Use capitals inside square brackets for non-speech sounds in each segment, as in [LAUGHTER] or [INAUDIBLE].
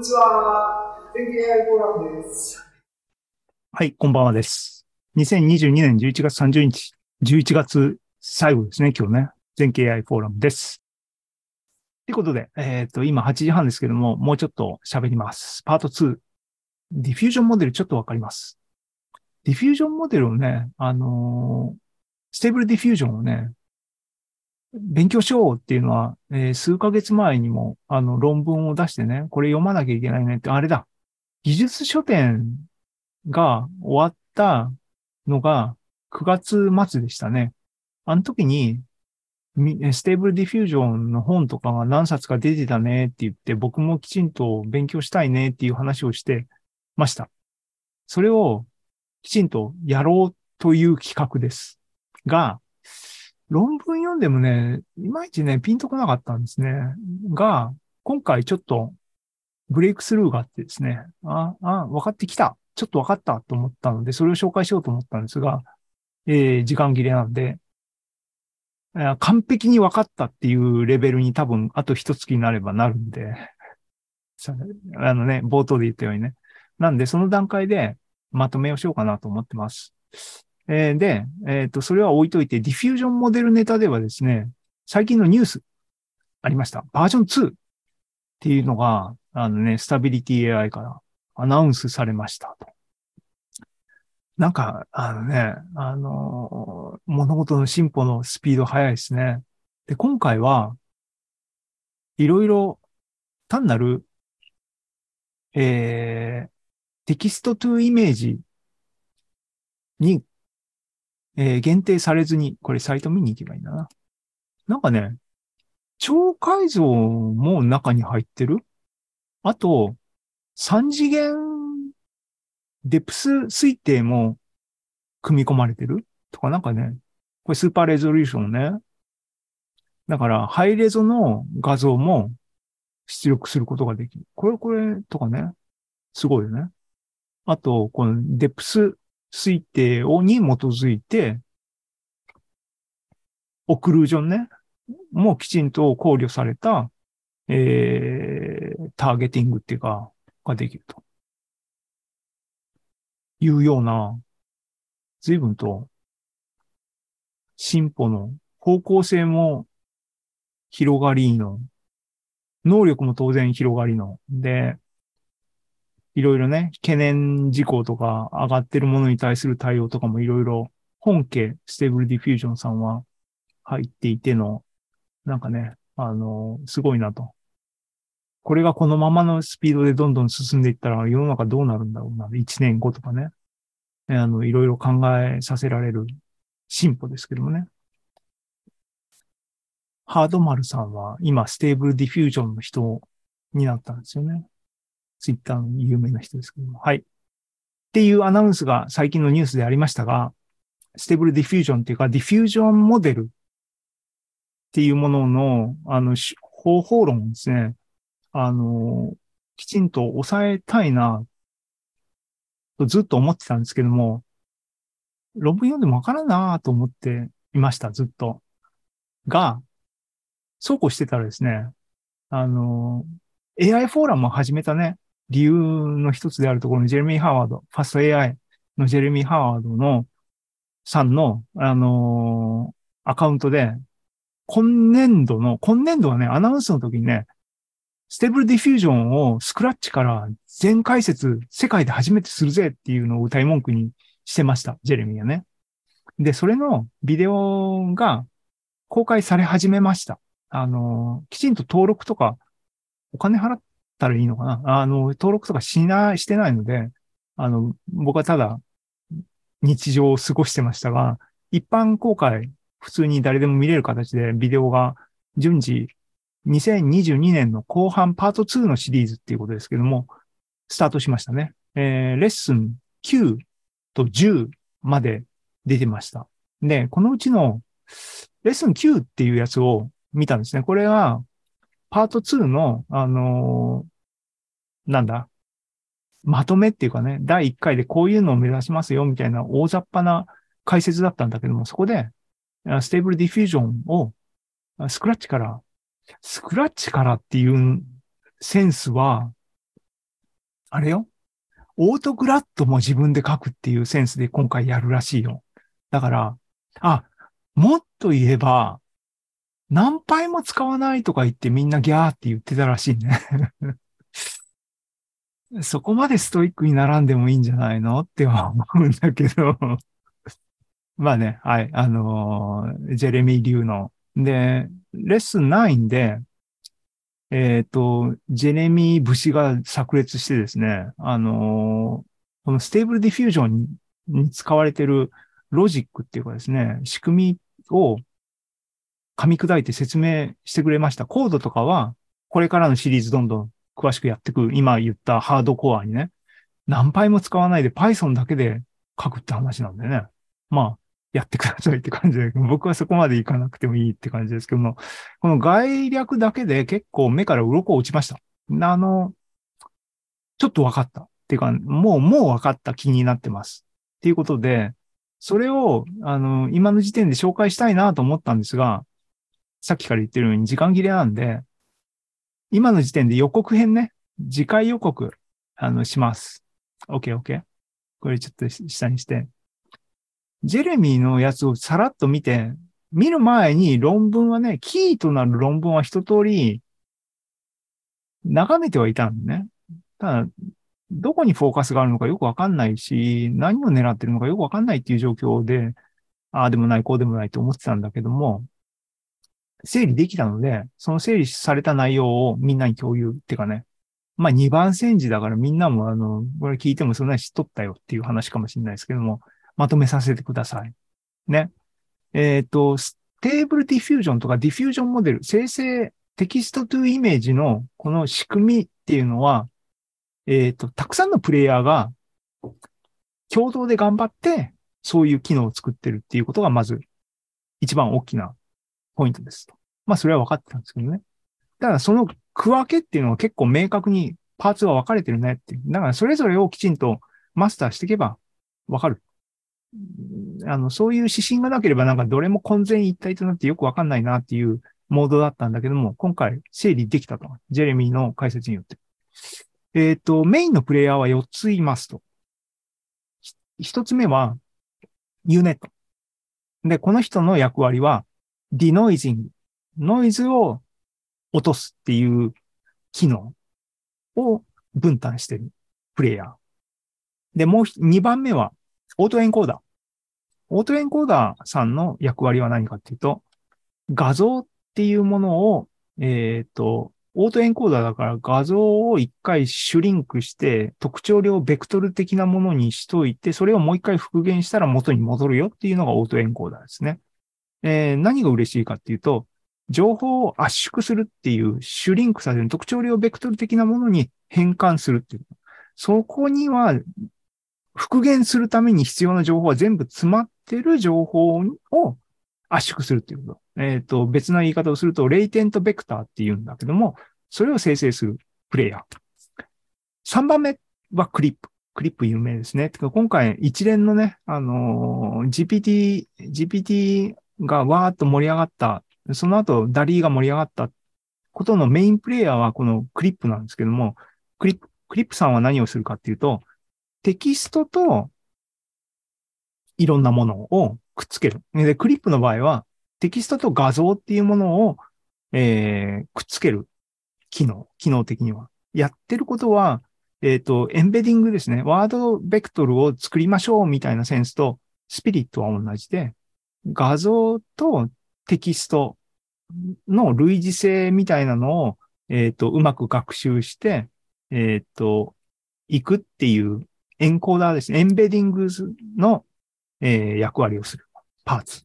んにちは。全経 AI フォーラムです。はい、こんばんはです。2022年11月30日、11月最後ですね、今日ね。全経 AI フォーラムです。ということで、えっ、と、今8時半ですけども、もうちょっと喋ります。パート2。 diffusion modelちょっとわかります。 diffusion modelをね、あのー Stable Diffusion をね、勉強しようっていうのは、えー数ヶ月前にも、あの、論文を出してね、これ読まなきゃいけないねって、あれだ。技術書典が終わったのが9月末でしたね。あの時に、 Stable Diffusion の本とかが何冊か出てたねって言って、僕もきちんと勉強したいねっていう話をしてました。それをきちんとやろうという企画です。が、論文読んでもね、いまいちね、ピンとこなかったんですね。が、今回ちょっとブレイクスルーがあってですね、あ、あ、分かってきた。ちょっと分かったと思ったので、それを紹介しようと思ったんですが、えー時間切れなんで、えー完璧に分かったっていうレベルに多分、あと一月になればなるんで、[LAUGHS] あのね、冒頭で言ったようにね。なんで、その段階でまとめをしようかなと思ってます。えーで、えっ、と、それは置いといて、ディフュージョンモデルネタではですね、最近のニュースありました。バージョン2っていうのが、あのね、スタビリティ AI からアナウンスされましたと。なんか、あのね、あの物事の進歩のスピード速いですね。で、今回は、いろいろ単なる、えー、テキストトゥイメージに、えー限定されずに、これサイト見に行けばいいんだな。なんかね、超解像も中に入ってる？あと、3次元デプス推定も組み込まれてる？とかなんかね、これスーパーレゾリューションね。だから、ハイレゾの画像も出力することができる。これ、これとかね、すごいよね。あと、このデプス推定をに基づいて、オクルージョンね、もうきちんと考慮された、えー、ターゲティングっていうか、ができると。いうような、随分と進歩の方向性も広がりの、能力も当然広がりの、で、いろいろね、懸念事項とか上がってるものに対する対応とかもいろいろ本家 Stable Diffusion さんは入っていての、なんかね、あの、すごいなと。これがこのままのスピードでどんどん進んでいったら世の中どうなるんだろうな。1年後とかね。あの、いろいろ考えさせられる進歩ですけどもね。hardmaruさんは今 Stable Diffusionの人になったんですよね。ツイッターの有名な人ですけども。はい。っていうアナウンスが最近のニュースでありましたが、 Stable Diffusionっていうか、 diffusion model っていうものの、あの、方法論をですね、あの、きちんと押さえたいな、とずっと思ってたんですけども、論文読んでもわからんなと思っていました、ずっと。が、そうこうしてたらですね、あの、AI フォーラムを始めたね、理由の一つであるところのジェレミー・ハワード、 fast AI のジェレミー・ハワードの、さんの、あのアカウントで、今年度の、今年度はね、アナウンスの時にね、 Stable Diffusion をスクラッチから全解説、世界で初めてするぜっていうのを謳い文句にしてました、ジェレミーはね。で、それのビデオが公開され始めました。あの、きちんと登録とか、お金払ったらいいのかなあの、登録とかしない、してないので、あの、僕はただ日常を過ごしてましたが、一般公開、普通に誰でも見れる形でビデオが順次2022年の後半パート2のシリーズっていうことですけども、スタートしましたね。えー、レッスン9と10まで出てました。で、このうちのレッスン9っていうやつを見たんですね。これはパート2の、あのなんだ、まとめっていうかね、第1回でこういうのを目指しますよみたいな大雑把な解説だったんだけども、そこで、 Stable Diffusion をスクラッチからスクラッチからっていうセンスは、あれよ？オートグラッドも自分で書くっていうセンスで今回やるらしいよ。だから、あ、もっと言えば、何倍も使わないとか言ってみんなギャーって言ってたらしいね。そこまでストイックに並んでもいいんじゃないの？って思うんだけど。[LAUGHS] まあね、はい、あのージェレミー流の。で、レッスン9で、えっ、と、ジェレミー節が炸裂してですね、あのーこの Stable Diffusion にに使われてるロジックっていうかですね、仕組みを噛み砕いて説明してくれました。コードとかは、これからのシリーズどんどん詳しくやっていく、今言ったハードコアにね、何倍も使わないで Python だけで書くって話なんでね。まあ、やってくださいって感じで、僕はそこまでいかなくてもいいって感じですけども、この概略だけで結構目から鱗落ちました。あの、ちょっと分かった。っていうか、もう、もう分かった気になってます。っていうことで、それを、あの、今の時点で紹介したいなと思ったんですが、さっきから言ってるように時間切れなんで、今の時点で予告編ね、次回予告、あの、します。OK, OK. これちょっと下にして。ジェレミーのやつをさらっと見て、見る前に論文はね、キーとなる論文は一通り眺めてはいたんだね。ただ、どこにフォーカスがあるのかよくわかんないし、何を狙ってるのかよくわかんないっていう状況で、ああでもない、こうでもないと思ってたんだけども、整理できたので、その整理された内容をみんなに共有っていうかね、まあ2番煎じだからみんなもあの、これ聞いてもそんなに知っとったよっていう話かもしれないですけども、まとめさせてください。ね。えっ、と、 Stable Diffusionとか diffusion model、生成 text to image のこの仕組みっていうのは、えっ、と、たくさんのプレイヤーが共同で頑張って、そういう機能を作ってるっていうことがまず一番大きなポイントですと。まあ、それは分かってたんですけどね。ただ、その区分けっていうのは結構明確にパーツが分かれてるねっていう。だから、それぞれをきちんとマスターしていけば分かる。あの、そういう指針がなければなんかどれも混然一体となってよくわかんないなっていうモードだったんだけども、今回整理できたと。ジェレミーの解説によって。えっ、と、メインのプレイヤーは4ついますと。1つ目は、ユネット。で、この人の役割は、ディノイジング。ノイズを落とすっていう機能を分担してるプレイヤー。で、もう2番目は、オートエンコーダー。オートエンコーダーさんの役割は何かっていうと、画像っていうものを、えっ、と、オートエンコーダーだから画像を一回シュリンクして特徴量ベクトル的なものにしといて、それをもう一回復元したら元に戻るよっていうのがオートエンコーダーですね。えー何が嬉しいかっていうと、情報を圧縮するっていうシュリンクさせる特徴量ベクトル的なものに変換するっていう。そこには復元するために必要な情報は全部詰まってる情報を圧縮するっていうこと。えっ、と、別な言い方をすると、レイテントベクターって言うんだけども、それを生成するプレイヤー。3番目はクリップ。クリップ有名ですね。今回一連のね、あのー GPT、GPT がわーっと盛り上がった、その後ダリーが盛り上がったことのメインプレイヤーはこのクリップなんですけども、クリップ、クリップさんは何をするかっていうと、テキストといろんなものをくっつける。で、クリップの場合は、テキストと画像っていうものを、えーくっつける機能、機能的には。やってることは、えっ、と、エンベディングですね。ワードベクトルを作りましょうみたいなセンスと、スピリットは同じで、画像とテキストの類似性みたいなのを、えっ、と、うまく学習して、えっ、と、いくっていうエンコーダーですね。エンベディングの、えー役割をするパーツ。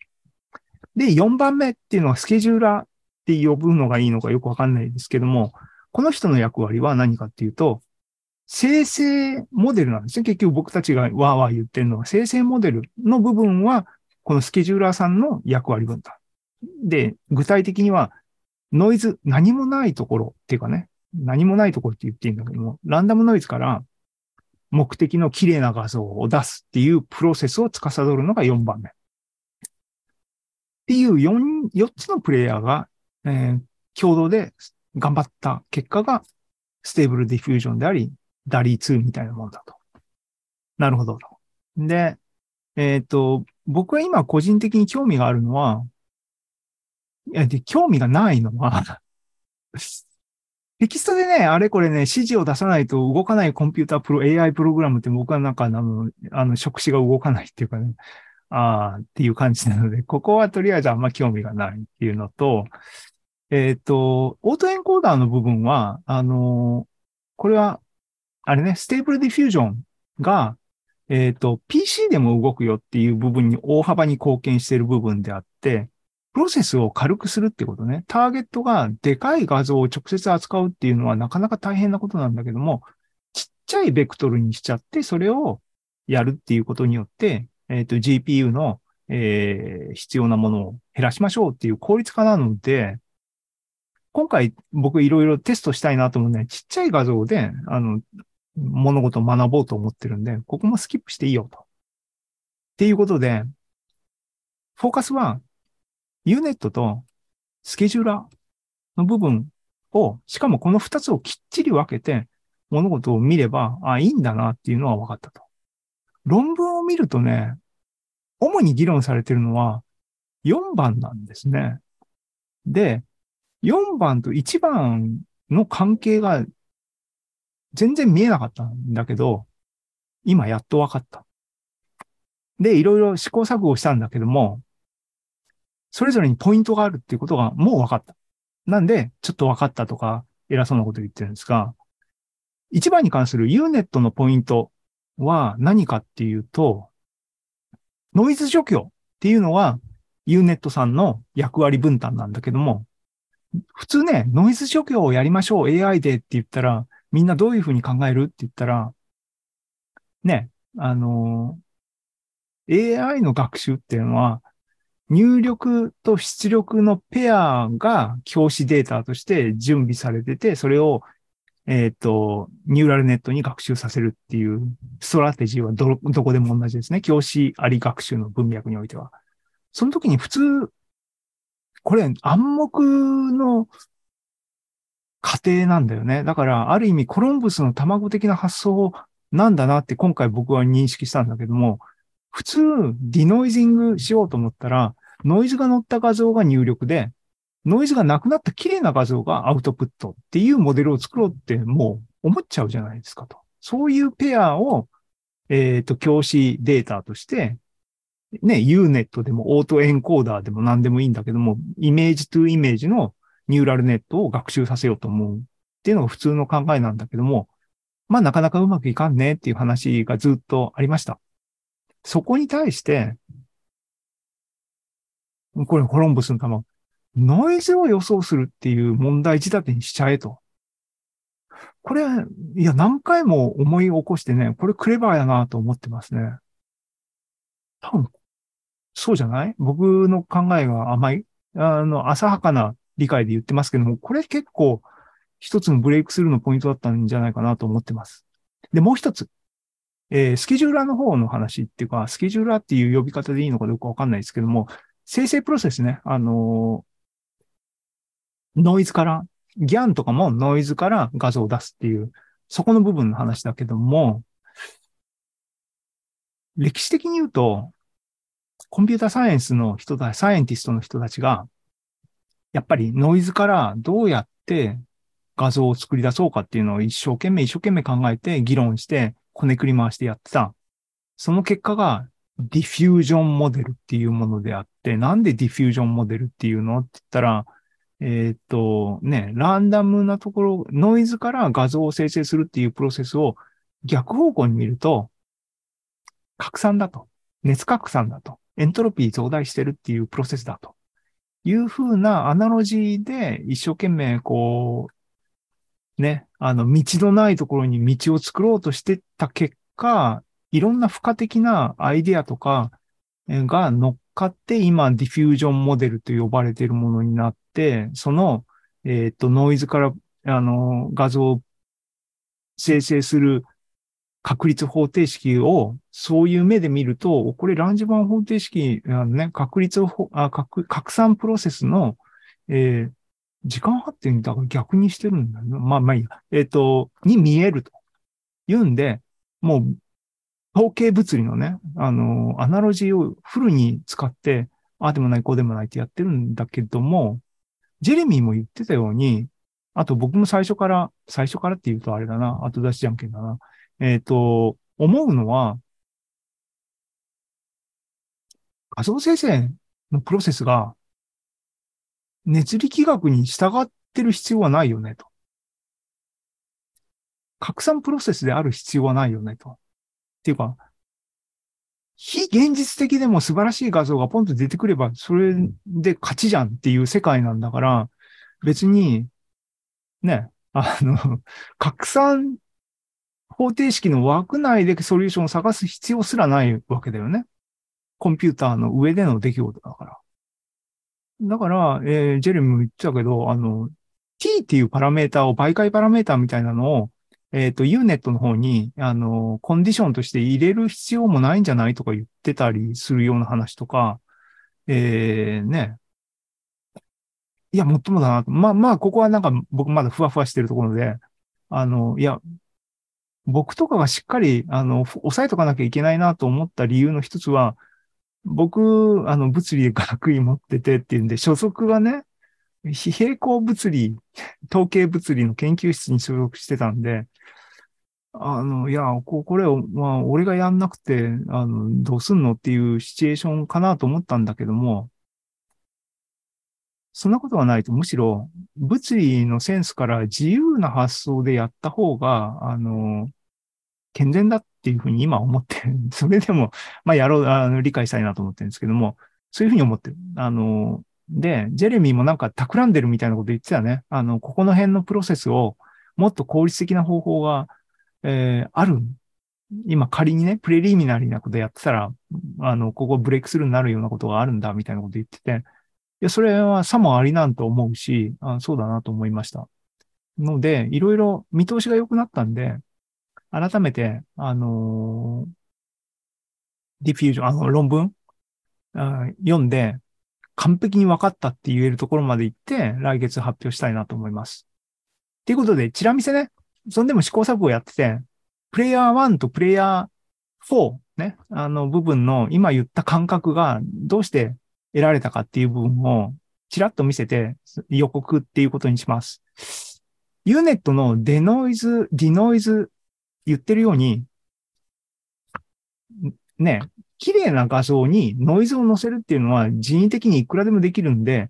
で、4番目っていうのはスケジューラーって呼ぶのがいいのかよくわかんないですけども、この人の役割は何かっていうと、生成モデルなんですね。結局僕たちがわーわー言ってるのは、生成モデルの部分は、このスケジューラーさんの役割分担。で、具体的には、ノイズ、何もないところっていうかね、何もないところって言っていいんだけども、ランダムノイズから目的の綺麗な画像を出すっていうプロセスを司るのが4番目。っていう 4, 4つのプレイヤーが、えー共同で頑張った結果が Stable Diffusion であり、 DALL-E 2みたいなもんだと。なるほどと。で、えっ、と、僕は今個人的に興味があるのは、いやで興味がないのは [LAUGHS] テキストでね、あれこれね、指示を出さないと動かないコンピュータープロ、AI プログラムって僕はなんかあの、あの、触手が動かないっていうかね、ああ、っていう感じなので、ここはとりあえずあんま興味がないっていうのと、えっ、と、 autoencoder の部分は、あの、これは、あれね、 Stable Diffusion が、えっ、と、PC でも動くよっていう部分に大幅に貢献している部分であって、プロセスを軽くするってことね。ターゲットがでかい画像を直接扱うっていうのはなかなか大変なことなんだけども、ちっちゃいベクトルにしちゃって、それをやるっていうことによって、えっ、と、GPU の、えー、必要なものを減らしましょうっていう効率化なので、今回僕いろいろテストしたいなと思うね、ちっちゃい画像で、あの、物事を学ぼうと思ってるんで、ここもスキップしていいよと。っていうことで、フォーカスは Unet とスケジューラーの部分を、しかもこの二つをきっちり分けて物事を見れば、あ、いいんだなっていうのは分かったと。論文を見るとね、主に議論されてるのは4番なんですね。で、4番と1番の関係が全然見えなかったんだけど、今やっと分かった。で、いろいろ試行錯誤したんだけども、それぞれにポイントがあるっていうことがもう分かった。なんで、ちょっと分かったとか、偉そうなこと言ってるんですが、一番に関する Unet のポイントは何かっていうと、ノイズ除去っていうのは Unet さんの役割分担なんだけども、普通ね、ノイズ除去をやりましょう AI でって言ったら、みんなどういうふうに考えるって言ったら、ね、あの、AI の学習っていうのは、入力と出力のペアが教師データとして準備されてて、それを、えっ、ー、と、ニューラルネットに学習させるっていうストラテジーはど、どこでも同じですね。教師あり学習の文脈においては。その時に普通、これ暗黙の仮定なんだよね。だから、ある意味コロンブスの卵的な発想なんだなって今回僕は認識したんだけども、普通、 denoising しようと思ったら、ノイズが乗った画像が入力で、ノイズがなくなった綺麗な画像がアウトプットっていうモデルを作ろうってもう思っちゃうじゃないですかと。そういうペアを、えっ、ー、と、教師データとして、ね、Unet でもオートエンコーダーでも何でもいいんだけども、イメージトゥイメージのニューラルネットを学習させようと思うっていうのが普通の考えなんだけども、まあなかなかうまくいかんねっていう話がずっとありました。そこに対して、これコロンブスの玉、ノイズを予想するっていう問題仕立てにしちゃえと。これ、いや、何回も思い起こしてね、これクレバーやなと思ってますね。多分、そうじゃない？僕の考えが甘い、あの、浅はかな理解で言ってますけども、これ結構一つのブレイクスルーのポイントだったんじゃないかなと思ってます。で、もう一つ。えー、スケジューラーの方の話っていうか、スケジューラーっていう呼び方でいいのかどうかわかんないですけども、生成プロセスね、あのー、ノイズから、ギャンとかもノイズから画像を出すっていう、そこの部分の話だけども、歴史的に言うと、コンピュータサイエンスの人たち、サイエンティストの人たちが、やっぱりノイズからどうやって画像を作り出そうかっていうのを一生懸命一生懸命考えて議論してこねくり回してやってた。その結果が diffusion model っていうものであって、なんでディフュージョンモデルっていうのって言ったら、えー、っと、ね、ランダムなところ、ノイズから画像を生成するっていうプロセスを逆方向に見ると、拡散だと。熱拡散だと。エントロピー増大してるっていうプロセスだと。いうふうなアナロジーで一生懸命こう、ね、あの、道のないところに道を作ろうとしてた結果、いろんな付加的なアイデアとかが乗っかって今ディフュージョンモデルと呼ばれているものになって、その、えっ、と、ノイズから、あの、画像を生成する確率方程式をそういう目で見ると、これランジバン方程式、あのね、確率を、あ拡拡散プロセスの、えー、時間発展だから逆にしてるんだよね。まあまあいいや。えっ、ー、と、に見えると。言うんで、もう、統計物理のね、あの、アナロジーをフルに使って、ああでもない、こうでもないってやってるんだけども、ジェレミーも言ってたように、あと僕も最初から、最初からって言うとあれだな、後出しじゃんけんだな。えっ、と、思うのは、画像生成のプロセスが熱力学に従ってる必要はないよね、と。拡散プロセスである必要はないよね、と。っていうか、非現実的でも素晴らしい画像がポンと出てくれば、それで勝ちじゃんっていう世界なんだから、別に、ね、あの、[LAUGHS] 拡散方程式の枠内でソリューションを探す必要すらないわけだよね。コンピューターの上での出来事だから。だから、えージェレミも言ってたけど、あの、t っていうパラメータを媒介パラメータみたいなのを、えっ、と、UNET の方に、あの、コンディションとして入れる必要もないんじゃないとか言ってたりするような話とか、えー、ね。いや、もっともだな。まあまあ、ここはなんか僕まだふわふわしてるところで、あの、いや、僕とかがしっかり、あの、ふ押さえとかなきゃいけないなと思った理由の一つは、僕、あの、物理学位持っててっていうんで、所属がね、非平行物理、統計物理の研究室に所属してたんで、あの、いや、ここれを、まあ、俺がやんなくて、あの、どうすんのっていうシチュエーションかなと思ったんだけども、そんなことはないと、むしろ、物理のセンスから自由な発想でやった方が、あの、健全だっっていうふうに今思ってる。[LAUGHS] それでも、まあ、やろう、あの、理解したいなと思ってるんですけども、そういうふうに思ってる。あの、で、ジェレミーもなんか企んでるみたいなこと言ってたね。あの、ここの辺のプロセスをもっと効率的な方法が、えーある。今仮にね、プレリミナリーなことやってたら、あの、ここブレイクスルーになるようなことがあるんだ、みたいなこと言ってて、いや、それはさもありなんと思うし、あそうだなと思いました。ので、いろいろ見通しが良くなったんで、改めて、あのディフュージョン、あの、論文？あ読んで、完璧に分かったって言えるところまで行って、来月発表したいなと思います。ということで、チラ見せね、そんでも試行錯誤やってて、プレイヤー1とプレイヤー4ね、あの部分の今言った感覚がどうして得られたかっていう部分をチラッと見せて予告っていうことにします。UNET のデノイズ、ディノイズ言ってるように、ね、綺麗な画像にノイズを載せるっていうのは人為的にいくらでもできるんで、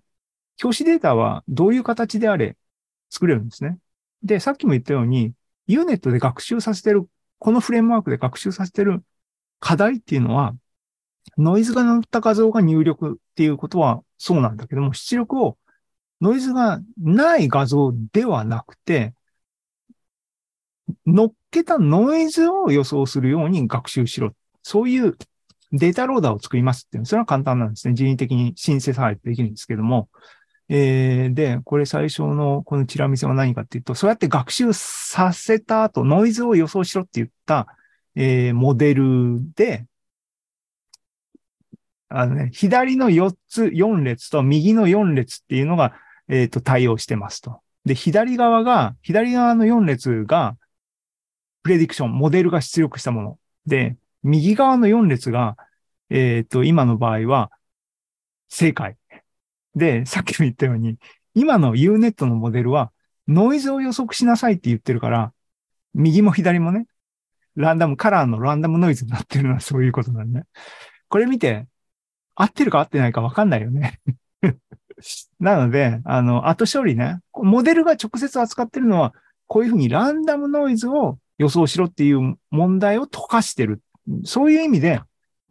表紙データはどういう形であれ作れるんですね。で、さっきも言ったように、UNET で学習させてる、このフレームワークで学習させてる課題っていうのは、ノイズが乗った画像が入力っていうことはそうなんだけども、出力をノイズがない画像ではなくて、乗っけたノイズを予想するように学習しろ。そういうデータローダーを作りますっていうのは、それは簡単なんですね。人為的にシンセサイズできるんですけども。えー、で、これ最初のこのチラ見せは何かっていうと、そうやって学習させた後、ノイズを予想しろって言った、えー、モデルで、あのね、左の4つ、4列と右の4列っていうのが、えっ、と、対応してますと。で、左側が、左側の4列が、プレディクション、モデルが出力したもの。で、右側の4列が、えっ、と、今の場合は、正解。で、さっきも言ったように、今の UNET のモデルは、ノイズを予測しなさいって言ってるから、右も左もね、ランダム、カラーのランダムノイズになってるのは [LAUGHS] そういうことなんだね。これ見て、合ってるか合ってないか分かんないよね。[LAUGHS] なので、あの、後処理ね、モデルが直接扱ってるのは、こういうふうにランダムノイズを予想しろっていう問題を溶かしてる。そういう意味で、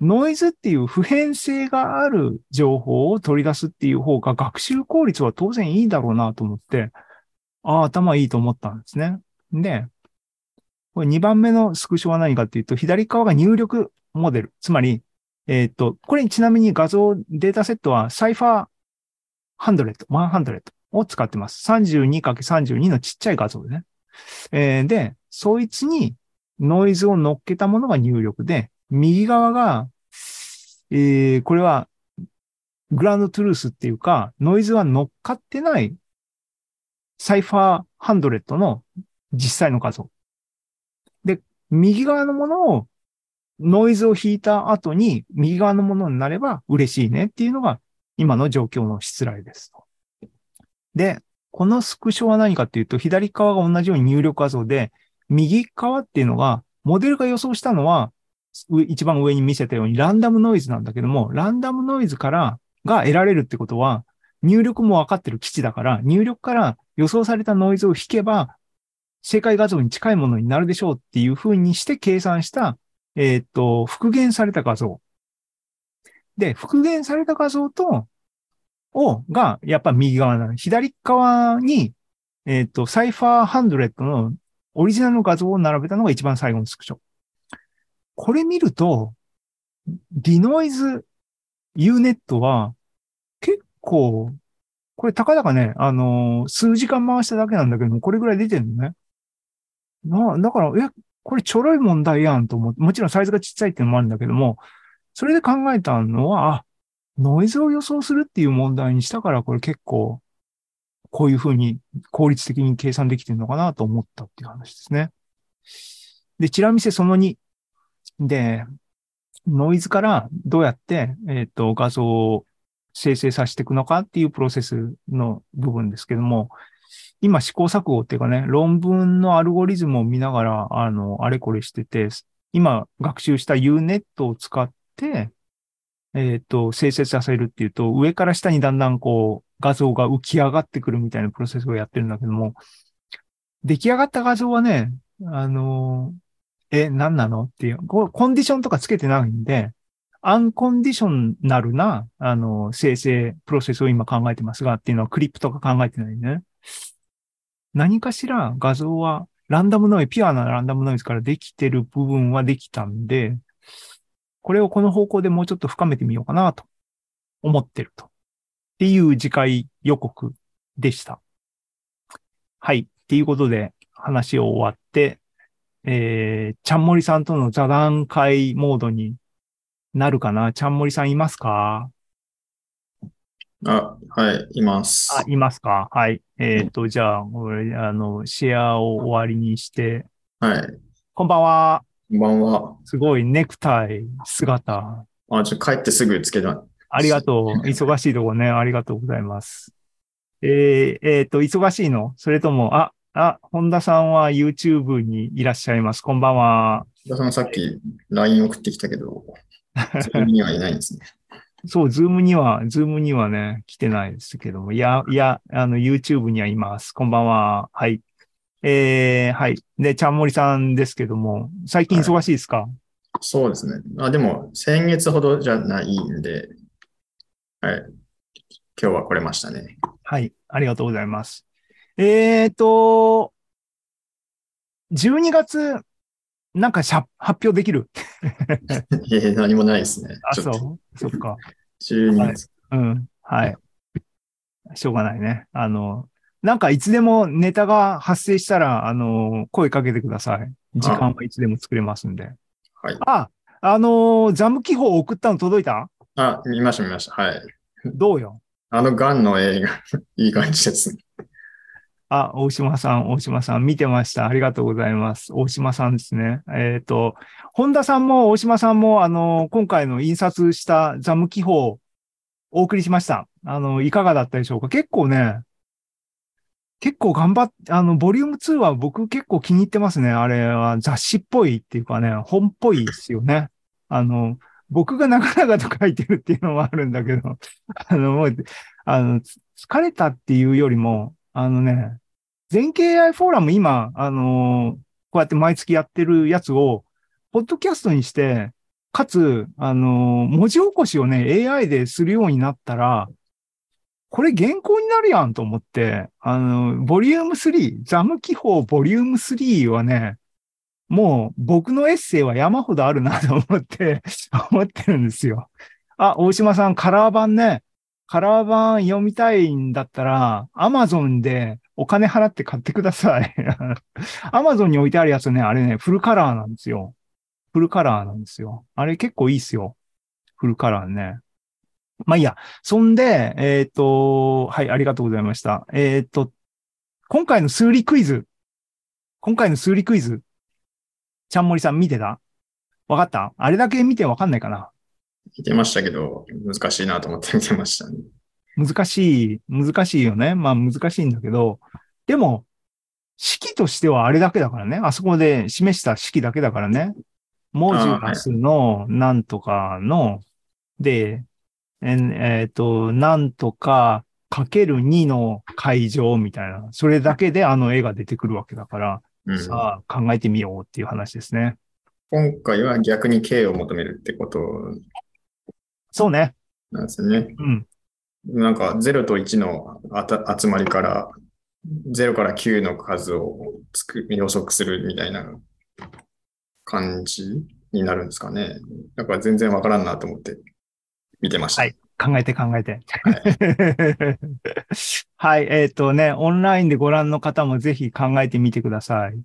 ノイズっていう普遍性がある情報を取り出すっていう方が学習効率は当然いいだろうなと思って、ああ、頭いいと思ったんですね。で、これ2番目のスクショは何かっていうと、左側が入力モデル。つまり、えっ、と、これちなみに画像データセットはサイファー100、100を使ってます。32×32 のちっちゃい画像でね。えーで、そいつにノイズを乗っけたものが入力で、右側が、えーこれはグランドトゥルースっていうか、ノイズは乗っかってないサイファー100の実際の画像。で、右側のものを、ノイズを引いた後に右側のものになれば嬉しいねっていうのが今の状況の失礼です。で、このスクショは何かっていうと、左側が同じように入力画像で、右側っていうのが、モデルが予想したのは、一番上に見せたようにランダムノイズなんだけども、ランダムノイズからが得られるってことは、入力も分かってる基地だから、入力から予想されたノイズを引けば、正解画像に近いものになるでしょうっていう風にして計算した、えーっと、復元された画像。で、復元された画像と、を、が、やっぱ右側なの。左側に、えーっと、サイファーハンドレットのオリジナルの画像を並べたのが一番最後のスクショ。これ見ると、ディノイズ Unet は結構、これたかだかね、あのー数時間回しただけなんだけども、これぐらい出てるのね。な、だから、え、これちょろい問題やんと思って、もちろんサイズがちっちゃいっていうのもあるんだけども、それで考えたのは、あ、ノイズを予想するっていう問題にしたから、これ結構、こういうふうに効率的に計算できてるのかなと思ったっていう話ですね。で、チラ見せその2。で、ノイズからどうやって、えっ、と、画像を生成させていくのかっていうプロセスの部分ですけども、今試行錯誤っていうかね、論文のアルゴリズムを見ながら、あの、あれこれしてて、今学習した Unet を使って、えっ、と、生成させるっていうと、上から下にだんだんこう、画像が浮き上がってくるみたいなプロセスをやってるんだけども、出来上がった画像はね、あの、え、何なの？っていう、こうコンディションとかつけてないんで、アンコンディショナルな、あの、生成プロセスを今考えてますが、っていうのはクリップとか考えてないね。何かしら画像はランダムノイズ、ピュアなランダムノイズからできてる部分はできたんで、これをこの方向でもうちょっと深めてみようかなと思ってると。っていう次回予告でした。はい。っていうことで話を終わって、えー、ちゃんもりさんとの座談会モードになるかな？ちゃんもりさんいますか？あ、はい、います。あ、いますか？はい。えっ、と、じゃあ、これ、あの、シェアを終わりにして、はい、こんばんは。こんばんは。すごいネクタイ、姿。あ、ちょ、帰ってすぐつけた。ありがとう。忙しいとこね。ありがとうございます。えー、えっ、と、忙しいの？それとも、あ、あ、本田さんは YouTube にいらっしゃいます。こんばんは。田中さんさっき LINE 送ってきたけど、にはいないんですね。[LAUGHS] そう、 Zoom には、 Zoom にはね、来てないですけども。いや、いや、あの、YouTube にはいます。こんばんは。はい。えー、はい。で、ちゃんもりさんですけども、最近忙しいですか、そうですね。あ、でも、先月ほどじゃないんで、はい。今日は来れましたね。はい、ありがとうございます。えーと、12月、なんかしゃ発表できる？[LAUGHS] いえ、何もないですね。あ、そう？そっか。[LAUGHS] 12月。うん。はい。しょうがないね。あの、なんかいつでもネタが発生したら、あの、声かけてください。時間はいつでも作れますんで。はい。あ、あの、ザム記法送ったの届いた？あ、見ました、見ました。はい。どうよ？あのガンの映画、[LAUGHS] いい感じですね。あ、大島さん、大島さん、見てました。ありがとうございます。大島さんですね。えっ、と、本田さんも大島さんも、あの、今回の印刷したザム記法、お送りしました。あの、いかがだったでしょうか？結構ね、結構頑張って、あの、ボリューム2は僕結構気に入ってますね。あれは雑誌っぽいっていうかね、本っぽいですよね。あの、僕が長々と書いてるっていうのもあるんだけど、[LAUGHS] あの、もう、あの、疲れたっていうよりも、あのね、全経 AI フォーラム今、あのこうやって毎月やってるやつを、ポッドキャストにして、かつ、あの文字起こしをね、AI でするようになったら、これ原稿になるやんと思って、あの、ボリューム3、ザム記法ボリューム3はね、もう僕のエッセイは山ほどあるなと思って、[LAUGHS] 思ってるんですよ。あ、大島さん、カラー版ね。カラー版読みたいんだったら、アマゾンでお金払って買ってください。[LAUGHS] アマゾンに置いてあるやつね、あれね、フルカラーなんですよ。フルカラーなんですよ。あれ結構いいっすよ。フルカラーね。まあいいや。そんで、えっ、と、はい、ありがとうございました。えっ、と、今回の数理クイズ。今回の数理クイズ。ちゃんもりさん見てた？わかった？あれだけ見てわかんないかな見てましたけど、難しいなと思って見てましたね。難しい、難しいよね。まあ難しいんだけど、でも、式としてはあれだけだからね。あそこで示した式だけだからね。モジュラスのなんとかの、で、ええっ、と、なんとかかける2の会場みたいな。それだけであの絵が出てくるわけだから、うん、さあ考えてみようっていう話ですね。今回は逆に K を求めるってことそうね。なんですね。うん。なんか0と1のあた集まりから0から9の数をつく予測するみたいな感じになるんですかね。だから全然わからんなと思って見てました。はい。考えて考えて。はい。[LAUGHS] えっ、とね、オンラインでご覧の方もぜひ考えてみてください。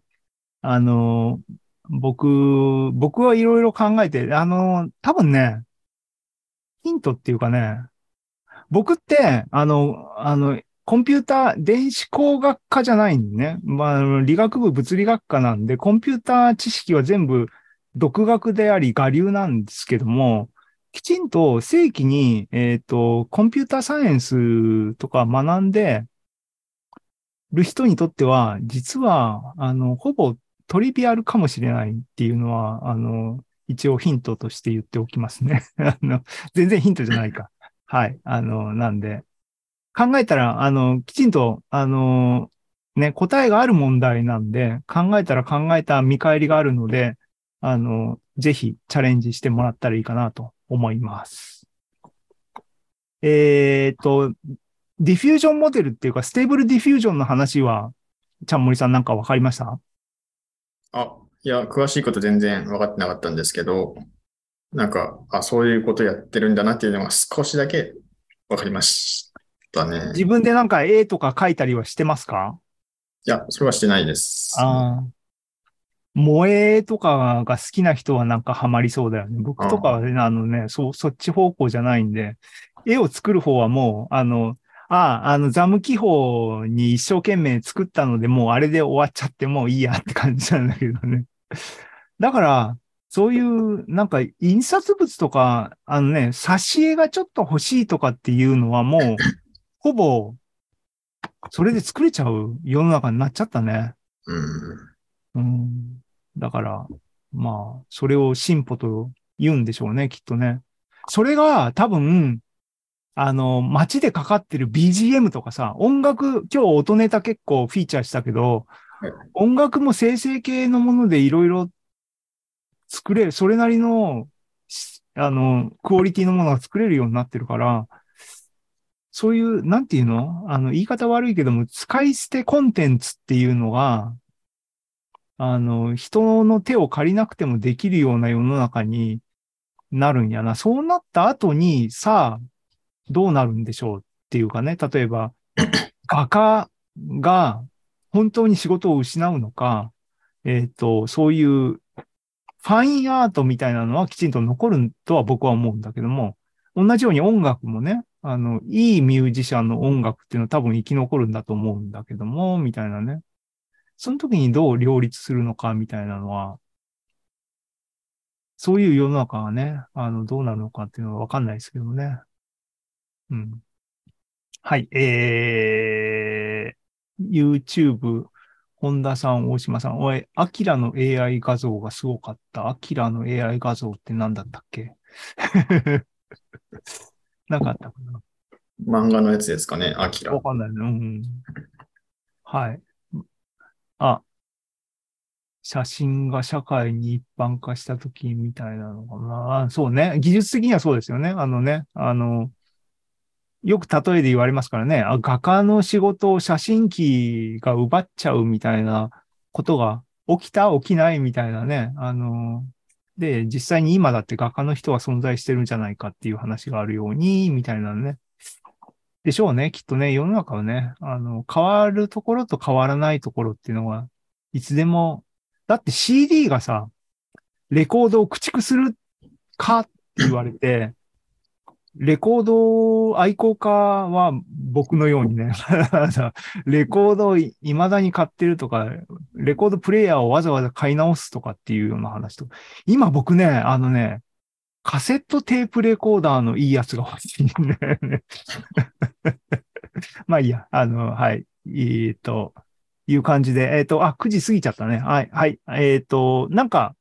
あの、僕、僕はいろいろ考えて、あの、多分ね、ヒントっていうかね、僕って、あの、あの、コンピューター、電子工学科じゃないんでね。まあ理学部物理学科なんで、コンピューター知識は全部独学であり、我流なんですけども、きちんと正規に、えっ、と、コンピューターサイエンスとか学んでる人にとっては、実は、あの、ほぼトリビアルかもしれないっていうのは、あの、一応ヒントとして言っておきますね。[LAUGHS] あの、全然ヒントじゃないか。[LAUGHS] はい。あの、なんで、考えたら、あの、きちんと、あの、ね、答えがある問題なんで、考えたら考えた見返りがあるので、あの、ぜひチャレンジしてもらったらいいかなと思います。えっ、と、 diffusion model っていうか、 Stable Diffusion の話は、ちゃんもりさんなんかわかりました？あ、いや、詳しいこと全然分かってなかったんですけど、なんか、あ、そういうことやってるんだなっていうのが少しだけ分かりましたね。自分でなんか絵とか描いたりはしてますか？いや、それはしてないです。ああ。萌えとかが好きな人はなんかハマりそうだよね。僕とかはね、あのね、そう、そっち方向じゃないんで、絵を作る方はもう、あの、ああ、あの、ザム記法に一生懸命作ったので、もうあれで終わっちゃってもういいやって感じなんだけどね。[LAUGHS] だから、そういう、なんか、印刷物とか、あのね、挿絵がちょっと欲しいとかっていうのはもう、ほぼ、それで作れちゃう世の中になっちゃったね。うん。うん。だから、まあ、それを進歩と言うんでしょうね、きっとね。それが多分、あの、街でかかってる BGM とかさ、音楽、今日音ネタ結構フィーチャーしたけどはい、音楽も生成系のものでいろいろ作れる、それなりの、しあの、クオリティのものが作れるようになってるから、そういう、なんていうの？あの、言い方悪いけども、使い捨てコンテンツっていうのが、あの、人の手を借りなくてもできるような世の中になるんやな。そうなった後に、さあ、どうなるんでしょうっていうかね。例えば、画家が本当に仕事を失うのか、えっ、と、そういうファインアートみたいなのはきちんと残るとは僕は思うんだけども、同じように音楽もね、あの、いいミュージシャンの音楽っていうのは多分生き残るんだと思うんだけども、みたいなね。その時にどう両立するのかみたいなのは、そういう世の中がね、あの、どうなるのかっていうのはわかんないですけどもね。うん。はい、えー、YouTube、本田さん、大島さん、おい、アキラの AI 画像がすごかった。アキラの AI 画像って何だったっけ？[LAUGHS] なかったかな？漫画のやつですかね、アキラわ。かんないね。うん。はい。あ、写真が社会に一般化したときみたいなのかな。そうね。技術的にはそうですよね。あのね、あの、よく例えで言われますからね。あ画家の仕事を写真機が奪っちゃうみたいなことが起きた起きないみたいなね。あの、で、実際に今だって画家の人は存在してるんじゃないかっていう話があるように、みたいなね。でしょうね。きっとね、世の中はね、あの、変わるところと変わらないところっていうのは、いつでも、だって CD がさ、レコードを駆逐するかって言われて、[COUGHS] レコード愛好家は僕のようにね、[LAUGHS] レコードを未だに買ってるとか、レコードプレイヤーをわざわざ買い直すとかっていうような話とか、今僕ね、あのね、カセットテープレコーダーのいいやつが欲しいんだよね。[LAUGHS] まあいいや、あの、はい。えっ、と、いう感じで、えっ、と、あ、9時過ぎちゃったね。はい、はい。えっ、と、なんか、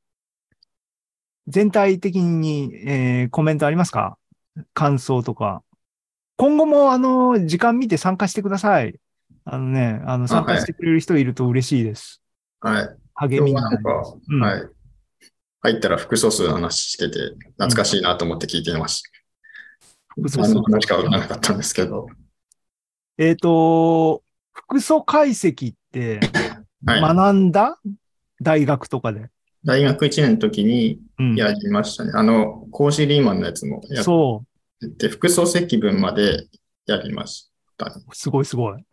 全体的に、えーコメントありますか？感想とか。今後も、あの、時間見て参加してください。あのね、あの、参加してくれる人いると嬉しいです。はい。励みになります。、うんはい。入ったら複素数の話してて、懐かしいなと思って聞いていました。そうそう何の話かわからなかったんですけど。えっ、と、複素解析ってはい。学んだ、大学とかで。大学1年の時にうん。やりましたね。あの、格子リーマンのやつもやっそて、複素積分までやりましたね。う。すごいすごい。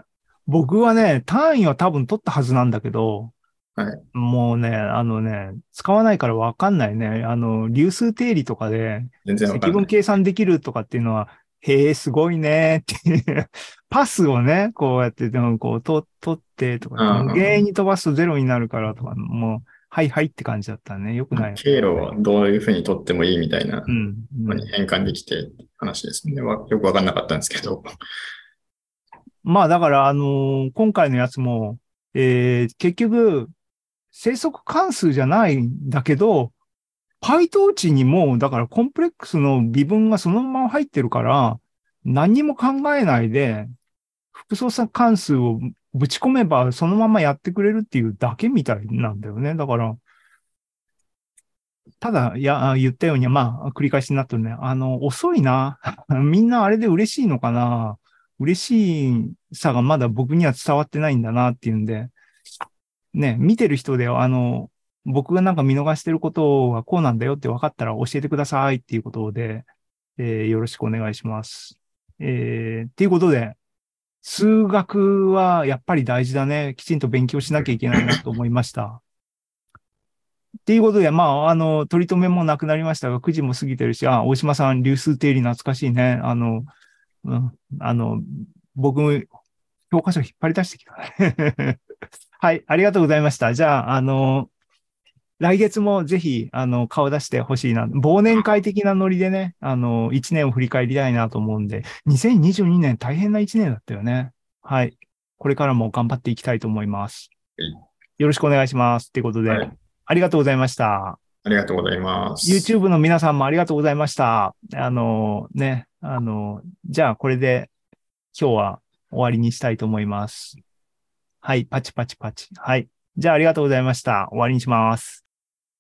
僕はね、単位は多分取ったはずなんだけど、はいもうね、あのね、使わないからわかんないね。あの、流数定理とかで、全然わか積分んない。計算できるとかっていうのは、へえ、すごいねっていう。[LAUGHS] パスをね、こうやって、でもこう、と取ってとうんか、うん無限に飛ばすとゼロになるからとか、もう、はいはいって感じだったね。よくない。経路をどういうふうに取ってもいいみたいなうん。うんのに変換できて話ですね。わよくわかんなかったんですけど。まあだから、あのー今回のやつも、えー結局、生息関数じゃないんだけど、パイト値にも、だからコンプレックスの微分がそのまま入ってるから、何も考えないで、複素差関数をぶち込めばそのままやってくれるっていうだけみたいなんだよね。だから、ただ、いや、言ったように、まあ、繰り返しになってるね。あの、遅いな。[LAUGHS] みんなあれで嬉しいのかな嬉しいさがまだ僕には伝わってないんだなっていうんで、ね、見てる人で、あの、僕がなんか見逃してることはこうなんだよって分かったら教えてくださいっていうことで、えーよろしくお願いします。えーっていうことで、数学はやっぱり大事だね。きちんと勉強しなきゃいけないなと思いました。っていうことで、まあ、あの、取り留めもなくなりましたが、9時も過ぎてるし、あ、大島さん、流数定理懐かしいね。あの、うん、あの、僕も教科書引っ張り出してきたね。はい、ありがとうございました。じゃあ、あの、来月もぜひ、あの、顔出してほしいな。忘年会的なノリでね、あの、1年を振り返りたいなと思うんで、2022年大変な1年だったよね。はい。これからも頑張っていきたいと思いますはい。よろしくお願いします。ってことで、はいありがとうございました。ありがとうございます。YouTube の皆さんもありがとうございました。あのね、あの、じゃあこれで今日は終わりにしたいと思います。はい、パチパチパチ。はい。じゃあありがとうございました。終わりにします。